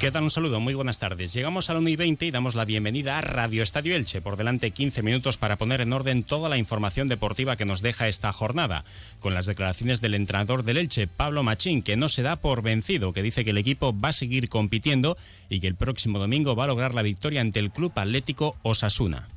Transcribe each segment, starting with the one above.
¿Qué tal? Un saludo, muy buenas tardes. Llegamos a la 1 y 20 y damos la bienvenida a Radio Estadio Elche. Por delante 15 minutos para poner en orden toda la información deportiva que nos deja esta jornada, con las declaraciones del entrenador del Elche, Pablo Machín, que no se da por vencido, que dice que el equipo va a seguir compitiendo y que el próximo domingo va a lograr la victoria ante el Club Atlético Osasuna.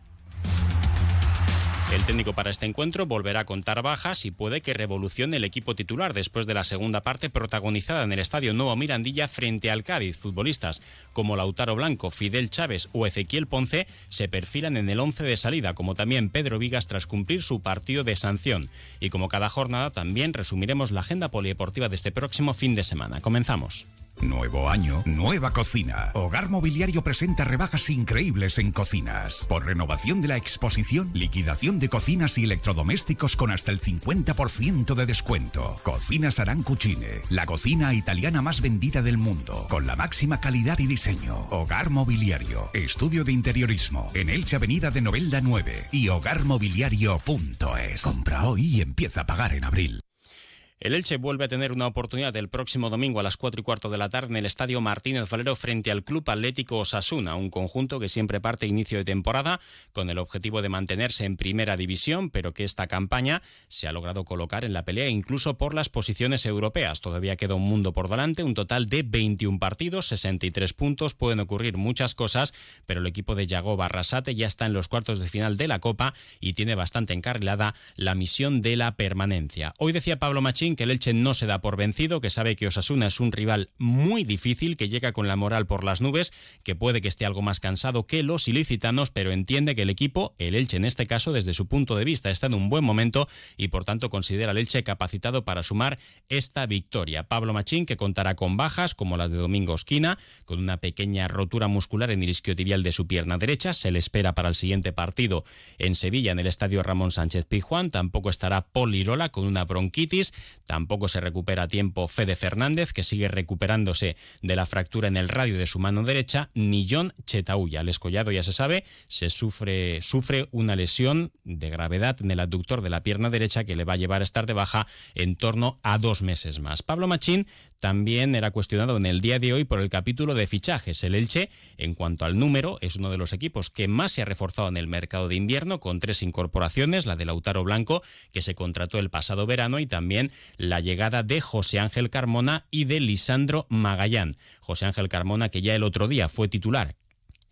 El técnico para este encuentro volverá a contar bajas y puede que revolucione el equipo titular después de la segunda parte protagonizada en el Estadio Nuevo Mirandilla frente al Cádiz. Futbolistas como Lautaro Blanco, Fidel Chávez o Ezequiel Ponce se perfilan en el 11 de salida, como también Pedro Vigas tras cumplir su partido de sanción. Y como cada jornada también resumiremos la agenda polideportiva de este próximo fin de semana. Comenzamos. Nuevo año, nueva cocina. Hogar Mobiliario presenta rebajas increíbles en cocinas. Por renovación de la exposición, liquidación de cocinas y electrodomésticos con hasta el 50% de descuento. Cocinas Arancucine, la cocina italiana más vendida del mundo, con la máxima calidad y diseño. Hogar Mobiliario, estudio de interiorismo, en Elche Avenida de Novelda 9 y hogarmobiliario.es. Compra hoy y empieza a pagar en abril. El Elche vuelve a tener una oportunidad el próximo domingo a las 4 y cuarto de la tarde en el Estadio Martínez Valero frente al Club Atlético Osasuna, un conjunto que siempre parte inicio de temporada con el objetivo de mantenerse en primera división, pero que esta campaña se ha logrado colocar en la pelea incluso por las posiciones europeas. Todavía queda un mundo por delante, un total de 21 partidos, 63 puntos, pueden ocurrir muchas cosas, pero el equipo de Yago Barrasate ya está en los cuartos de final de la Copa y tiene bastante encarrilada la misión de la permanencia. Hoy decía Pablo Machín que el Elche no se da por vencido, que sabe que Osasuna es un rival muy difícil, que llega con la moral por las nubes, que puede que esté algo más cansado que los ilicitanos, pero entiende que el equipo, el Elche en este caso, desde su punto de vista, está en un buen momento y por tanto considera al Elche capacitado para sumar esta victoria. Pablo Machín, que contará con bajas como la de Domingo Esquina, con una pequeña rotura muscular en el isquiotibial de su pierna derecha, se le espera para el siguiente partido en Sevilla, en el estadio Ramón Sánchez Pizjuán. Tampoco estará Paul Lirola con una bronquitis. Tampoco se recupera a tiempo Fede Fernández, que sigue recuperándose de la fractura en el radio de su mano derecha, ni John Chetauya. El escollado, ya se sabe, se sufre, sufre una lesión de gravedad en el abductor de la pierna derecha que le va a llevar a estar de baja en torno a dos meses más. Pablo Machín también era cuestionado en el día de hoy por el capítulo de fichajes. El Elche, en cuanto al número, es uno de los equipos que más se ha reforzado en el mercado de invierno, con tres incorporaciones, la de Lautaro Blanco, que se contrató el pasado verano, y también la llegada de José Ángel Carmona y de Lisandro Magallán. José Ángel Carmona, que ya el otro día fue titular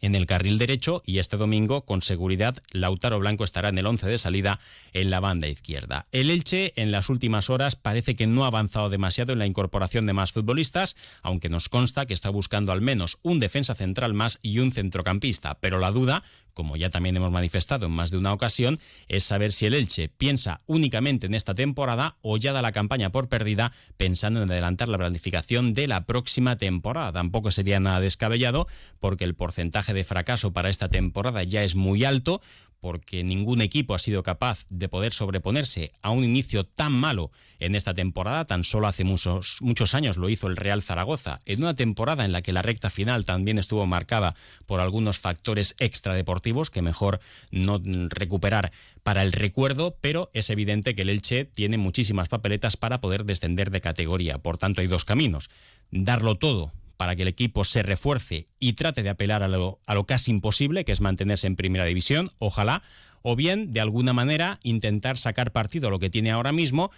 en el carril derecho y este domingo con seguridad Lautaro Blanco estará en el 11 de salida en la banda izquierda. El Elche en las últimas horas parece que no ha avanzado demasiado en la incorporación de más futbolistas, aunque nos consta que está buscando al menos un defensa central más y un centrocampista, pero la duda como ya también hemos manifestado en más de una ocasión, es saber si el Elche piensa únicamente en esta temporada o ya da la campaña por perdida pensando en adelantar la planificación de la próxima temporada. Tampoco sería nada descabellado porque el porcentaje de fracaso para esta temporada ya es muy alto, porque ningún equipo ha sido capaz de poder sobreponerse a un inicio tan malo en esta temporada. Tan solo hace muchos, muchos años lo hizo el Real Zaragoza, en una temporada en la que la recta final también estuvo marcada por algunos factores extradeportivos que mejor no recuperar para el recuerdo, pero es evidente que el Elche tiene muchísimas papeletas para poder descender de categoría. Por tanto, hay dos caminos. Darlo todo para que el equipo se refuerce y trate de apelar a lo, a lo casi imposible, que es mantenerse en primera división, ojalá, o bien, de alguna manera, intentar sacar partido a lo que tiene ahora mismo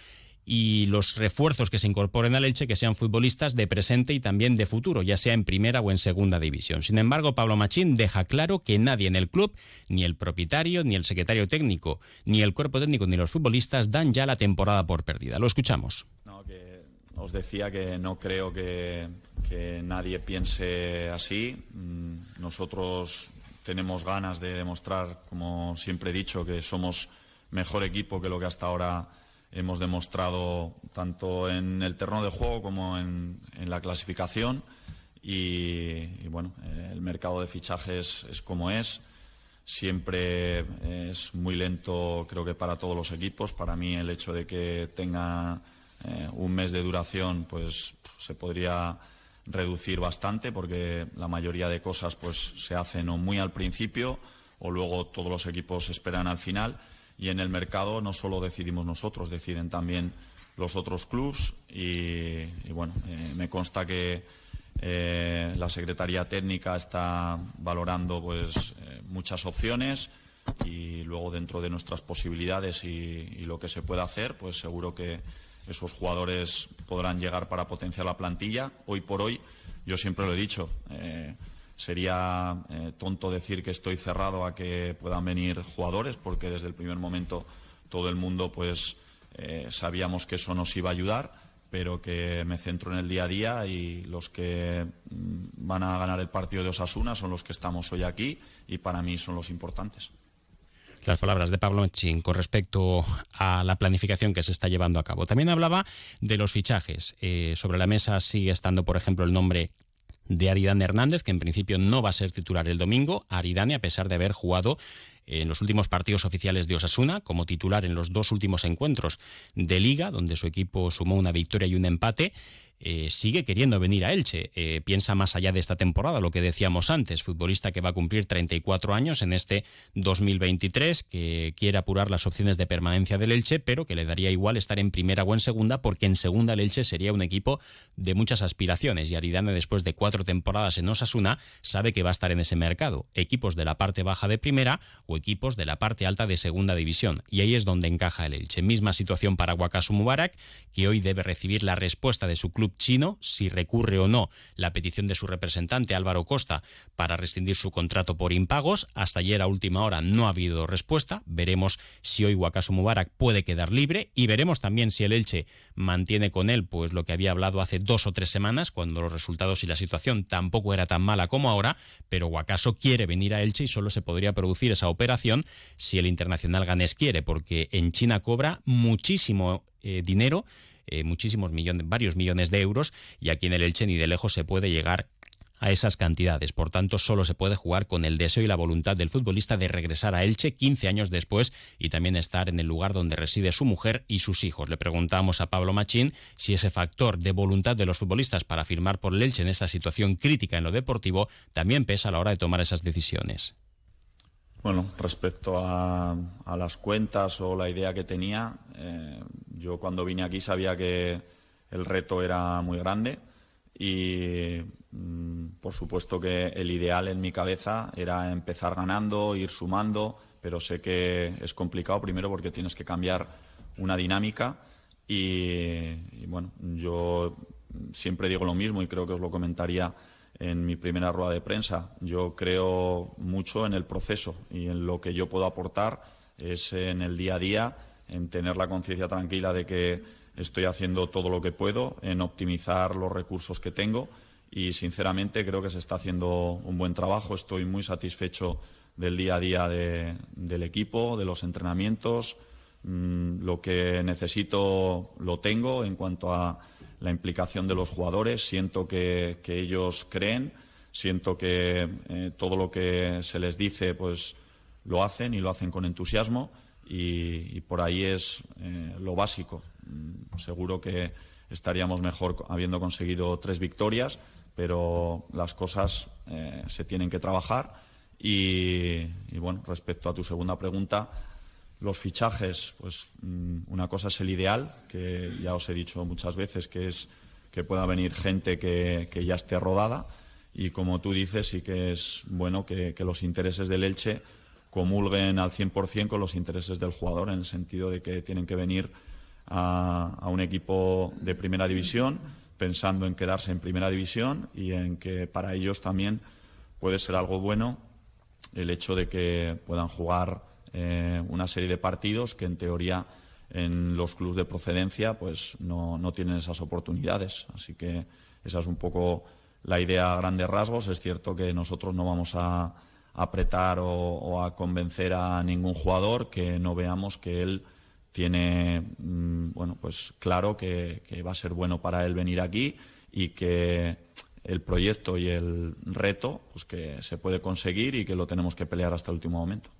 y los refuerzos que se incorporen al Elche que sean futbolistas de presente y también de futuro, ya sea en primera o en segunda división. Sin embargo, Pablo Machín deja claro que nadie en el club, ni el propietario, ni el secretario técnico, ni el cuerpo técnico, ni los futbolistas dan ya la temporada por perdida. Lo escuchamos. Os decía que no creo que, que nadie piense así. Mm, nosotros tenemos ganas de demostrar, como siempre he dicho, que somos mejor equipo que lo que hasta ahora hemos demostrado tanto en el terreno de juego como en, la clasificación. Y, bueno, el mercado de fichajes es como es. Siempre es muy lento, creo que para todos los equipos. Para mí, el hecho de que tenga eh, un mes de duración pues se podría reducir bastante porque la mayoría de cosas pues se hacen o muy al principio o luego todos los equipos esperan al final. Y en el mercado no solo decidimos nosotros, deciden también los otros clubs y, bueno, eh, me consta que eh, la Secretaría Técnica está valorando pues muchas opciones y luego dentro de nuestras posibilidades y, y lo que se pueda hacer, pues seguro que esos jugadores podrán llegar para potenciar la plantilla. Hoy por hoy, yo siempre lo he dicho, eh, sería eh, tonto decir que estoy cerrado a que puedan venir jugadores, porque desde el primer momento todo el mundo pues eh, sabíamos que eso nos iba a ayudar, pero que me centro en el día a día y los que mm, van a ganar el partido de Osasuna son los que estamos hoy aquí y para mí son los importantes las palabras de Pablo Chin con respecto a la planificación que se está llevando a cabo. También hablaba de los fichajes. Eh, sobre la mesa sigue estando, por ejemplo, el nombre de Aridane Hernández, que en principio no va a ser titular el domingo. Aridane, a pesar de haber jugado en los últimos partidos oficiales de Osasuna, como titular en los dos últimos encuentros de Liga, donde su equipo sumó una victoria y un empate, eh, sigue queriendo venir a Elche. Eh, piensa más allá de esta temporada, lo que decíamos antes, futbolista que va a cumplir 34 años en este 2023, que quiere apurar las opciones de permanencia del Elche, pero que le daría igual estar en primera o en segunda, porque en segunda el Elche sería un equipo de muchas aspiraciones. Y Aridane, después de cuatro temporadas en Osasuna, sabe que va a estar en ese mercado. Equipos de la parte baja de primera o equipos de la parte alta de segunda división. Y ahí es donde encaja el Elche. Misma situación para Wakasu Mubarak, que hoy debe recibir la respuesta de su club chino si recurre o no la petición de su representante Álvaro Costa para rescindir su contrato por impagos. Hasta ayer a última hora no ha habido respuesta. Veremos si hoy Wakasu Mubarak puede quedar libre y veremos también si el Elche mantiene con él pues lo que había hablado hace dos o tres semanas cuando los resultados y la situación tampoco era tan mala como ahora, pero Wakaso quiere venir a Elche y solo se podría producir esa operación si el internacional ganés quiere, porque en China cobra muchísimo eh, dinero eh, muchísimos millones, varios millones de euros, y aquí en el Elche ni de lejos se puede llegar a esas cantidades. Por tanto, solo se puede jugar con el deseo y la voluntad del futbolista de regresar a Elche 15 años después y también estar en el lugar donde reside su mujer y sus hijos. Le preguntamos a Pablo Machín si ese factor de voluntad de los futbolistas para firmar por el Elche en esta situación crítica en lo deportivo también pesa a la hora de tomar esas decisiones. Bueno, respecto a, las cuentas o la idea que tenía, eh, yo cuando vine aquí sabía que el reto era muy grande y mm, por supuesto que el ideal en mi cabeza era empezar ganando, ir sumando, pero sé que es complicado primero porque tienes que cambiar una dinámica y bueno, yo siempre digo lo mismo y creo que os lo comentaría en mi primera rueda de prensa. Yo creo mucho en el proceso y en lo que yo puedo aportar es en el día a día, en tener la conciencia tranquila de que estoy haciendo todo lo que puedo, en optimizar los recursos que tengo y sinceramente creo que se está haciendo un buen trabajo. Estoy muy satisfecho del día a día del equipo, de los entrenamientos. Mm, lo que necesito lo tengo en cuanto a la implicación de los jugadores, siento que, ellos creen, siento que eh, todo lo que se les dice pues lo hacen y lo hacen con entusiasmo y, por ahí es eh, lo básico. Mm, seguro que estaríamos mejor habiendo conseguido tres victorias, pero las cosas eh, se tienen que trabajar y bueno, respecto a tu segunda pregunta, los fichajes, pues mm, una cosa es el ideal, que ya os he dicho muchas veces, que es que pueda venir gente que, ya esté rodada. Y como tú dices, sí que es bueno que, los intereses del Elche comulguen al 100% con los intereses del jugador, en el sentido de que tienen que venir a, a un equipo de primera división pensando en quedarse en primera división y en que para ellos también puede ser algo bueno el hecho de que puedan jugar eh, una serie de partidos que en teoría en los clubes de procedencia pues no, tienen esas oportunidades. Así que esa es un poco la idea a grandes rasgos. Es cierto que nosotros no vamos a apretar o, a convencer a ningún jugador que no veamos que él tiene mm, bueno pues claro que, que, va a ser bueno para él venir aquí y que el proyecto y el reto pues que se puede conseguir y que lo tenemos que pelear hasta el último momento.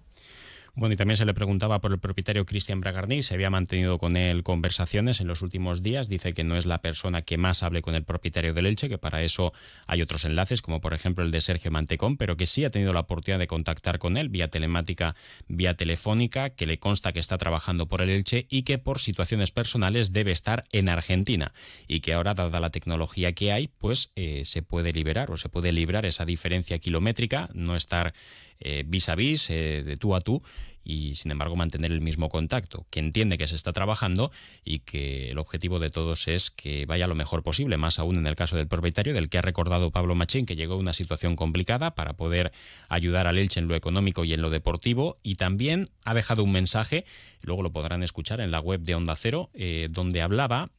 Bueno, y también se le preguntaba por el propietario Cristian Bragarni, se había mantenido con él conversaciones en los últimos días, dice que no es la persona que más hable con el propietario del Elche, que para eso hay otros enlaces, como por ejemplo el de Sergio Mantecón, pero que sí ha tenido la oportunidad de contactar con él vía telemática, vía telefónica, que le consta que está trabajando por el Elche y que por situaciones personales debe estar en Argentina. Y que ahora, dada la tecnología que hay, pues eh, se puede liberar o se puede librar esa diferencia kilométrica, no estar eh, vis a vis, eh, de tú a tú, y sin embargo mantener el mismo contacto, que entiende que se está trabajando y que el objetivo de todos es que vaya lo mejor posible, más aún en el caso del propietario, del que ha recordado Pablo Machín, que llegó a una situación complicada para poder ayudar al Elche en lo económico y en lo deportivo, y también ha dejado un mensaje, luego lo podrán escuchar en la web de Onda Cero, eh, donde hablaba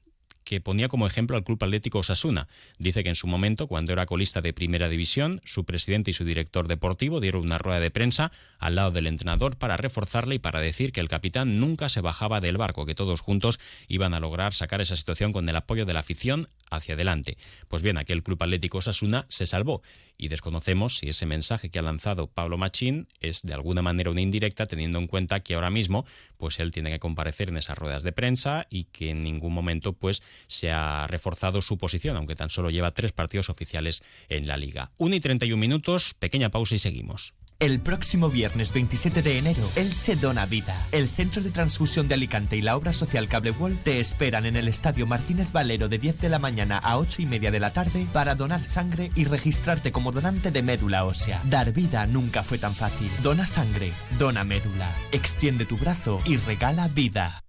que ponía como ejemplo al Club Atlético Osasuna. Dice que en su momento, cuando era colista de Primera División, su presidente y su director deportivo dieron una rueda de prensa al lado del entrenador para reforzarle y para decir que el capitán nunca se bajaba del barco, que todos juntos iban a lograr sacar esa situación con el apoyo de la afición hacia adelante. Pues bien, aquel Club Atlético Osasuna se salvó y desconocemos si ese mensaje que ha lanzado Pablo Machín es de alguna manera una indirecta, teniendo en cuenta que ahora mismo pues él tiene que comparecer en esas ruedas de prensa y que en ningún momento pues se ha reforzado su posición, aunque tan solo lleva tres partidos oficiales en la liga. 1 y 31 minutos, pequeña pausa y seguimos. El próximo viernes 27 de enero, Elche Dona Vida. El Centro de Transfusión de Alicante y la obra social Cable te esperan en el Estadio Martínez Valero de 10 de la mañana a 8 y media de la tarde para donar sangre y registrarte como donante de médula ósea. Dar vida nunca fue tan fácil. Dona sangre, dona médula. Extiende tu brazo y regala vida.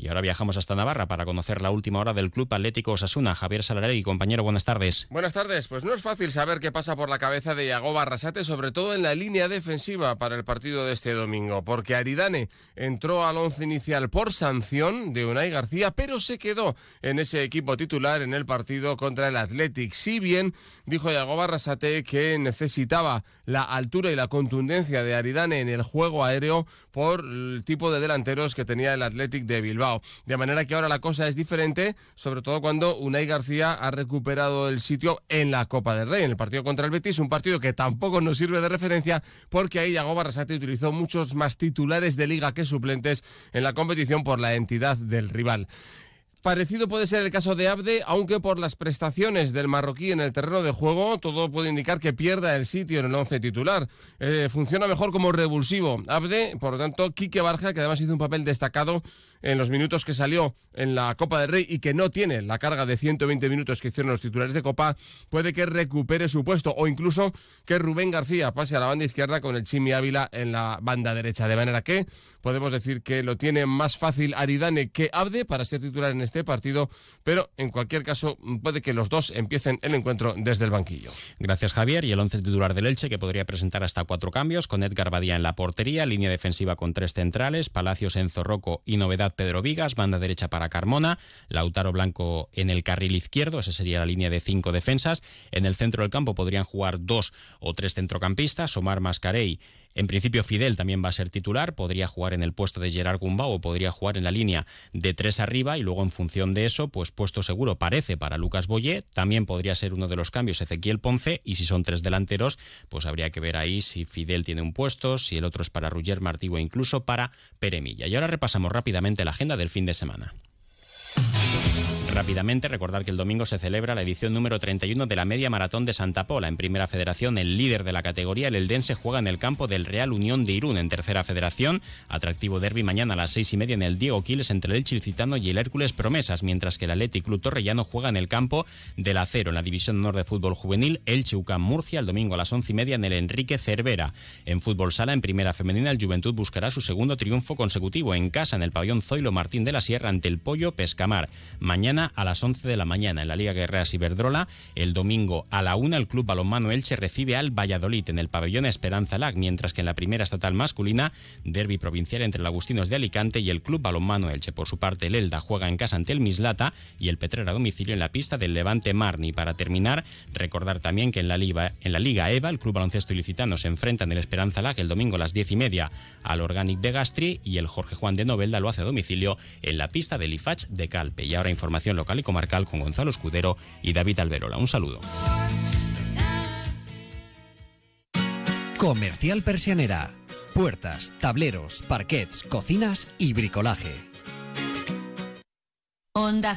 Y ahora viajamos hasta Navarra para conocer la última hora del Club Atlético Osasuna. Javier y compañero, buenas tardes. Buenas tardes. Pues no es fácil saber qué pasa por la cabeza de Iago Barrasate, sobre todo en la línea defensiva para el partido de este domingo, porque Aridane entró al once inicial por sanción de Unai García, pero se quedó en ese equipo titular en el partido contra el Athletic. Si bien dijo Iago Barrasate que necesitaba la altura y la contundencia de Aridane en el juego aéreo por el tipo de delanteros que tenía el Athletic de Bilbao. De manera que ahora la cosa es diferente, sobre todo cuando Unai García ha recuperado el sitio en la Copa del Rey, en el partido contra el Betis, un partido que tampoco nos sirve de referencia porque ahí Yago Barrasate utilizó muchos más titulares de liga que suplentes en la competición por la entidad del rival. Parecido puede ser el caso de Abde, aunque por las prestaciones del marroquí en el terreno de juego, todo puede indicar que pierda el sitio en el once titular. Eh, funciona mejor como revulsivo. Abde, por lo tanto, Quique Barja, que además hizo un papel destacado en los minutos que salió en la Copa del Rey y que no tiene la carga de 120 minutos que hicieron los titulares de Copa, puede que recupere su puesto o incluso que Rubén García pase a la banda izquierda con el Chimi Ávila en la banda derecha. De manera que podemos decir que lo tiene más fácil Aridane que Abde para ser titular en este partido, pero en cualquier caso puede que los dos empiecen el encuentro desde el banquillo. Gracias Javier y el once titular del Elche que podría presentar hasta cuatro cambios con Edgar Badía en la portería, línea defensiva con tres centrales, Palacios en Zorroco y novedad Pedro Vigas, banda derecha para Carmona, Lautaro Blanco en el carril izquierdo, esa sería la línea de cinco defensas. En el centro del campo podrían jugar dos o tres centrocampistas, Omar Mascarey en principio Fidel también va a ser titular, podría jugar en el puesto de Gerard Gumbau o podría jugar en la línea de tres arriba y luego en función de eso, pues puesto seguro parece para Lucas Boyé, también podría ser uno de los cambios Ezequiel Ponce y si son tres delanteros, pues habría que ver ahí si Fidel tiene un puesto, si el otro es para Ruger Martí o incluso para Peremilla. Y ahora repasamos rápidamente la agenda del fin de semana. Rápidamente recordar que el domingo se celebra la edición número 31 de la Media Maratón de Santa Pola. En Primera Federación, el líder de la categoría, el Eldense, juega en el campo del Real Unión de Irún. En Tercera Federación, atractivo derby mañana a las seis y media en el Diego Quiles entre el Chilcitano y el Hércules Promesas, mientras que el Athletic Club Torrellano juega en el campo del Acero. En la División Honor de Fútbol Juvenil, el Cheucán Murcia, el domingo a las once y media en el Enrique Cervera. En Fútbol Sala, en Primera Femenina, el Juventud buscará su segundo triunfo consecutivo en casa en el pabellón Zoilo Martín de la Sierra ante el Pollo Pescamar. Mañana a las 11 de la mañana en la Liga Guerreras Iberdrola. El domingo a la una el Club Balonmano Elche recibe al Valladolid en el pabellón Esperanza Lag, mientras que en la primera estatal masculina, derby provincial entre el Agustinos de Alicante y el Club Balonmano Elche. Por su parte, el Elda juega en casa ante el Mislata y el Petrera a domicilio en la pista del Levante Marni. Para terminar, recordar también que en la Liga, en la Liga EVA, el Club Baloncesto Ilicitano se enfrenta en el Esperanza Lag el domingo a las diez y media al Organic de Gastri y el Jorge Juan de Novelda lo hace a domicilio en la pista del IFACH de Calpe. Y ahora información local y comarcal con Gonzalo Escudero y David Alberola. Un saludo. Comercial Persianera puertas, tableros, parquets, cocinas y bricolaje. Onda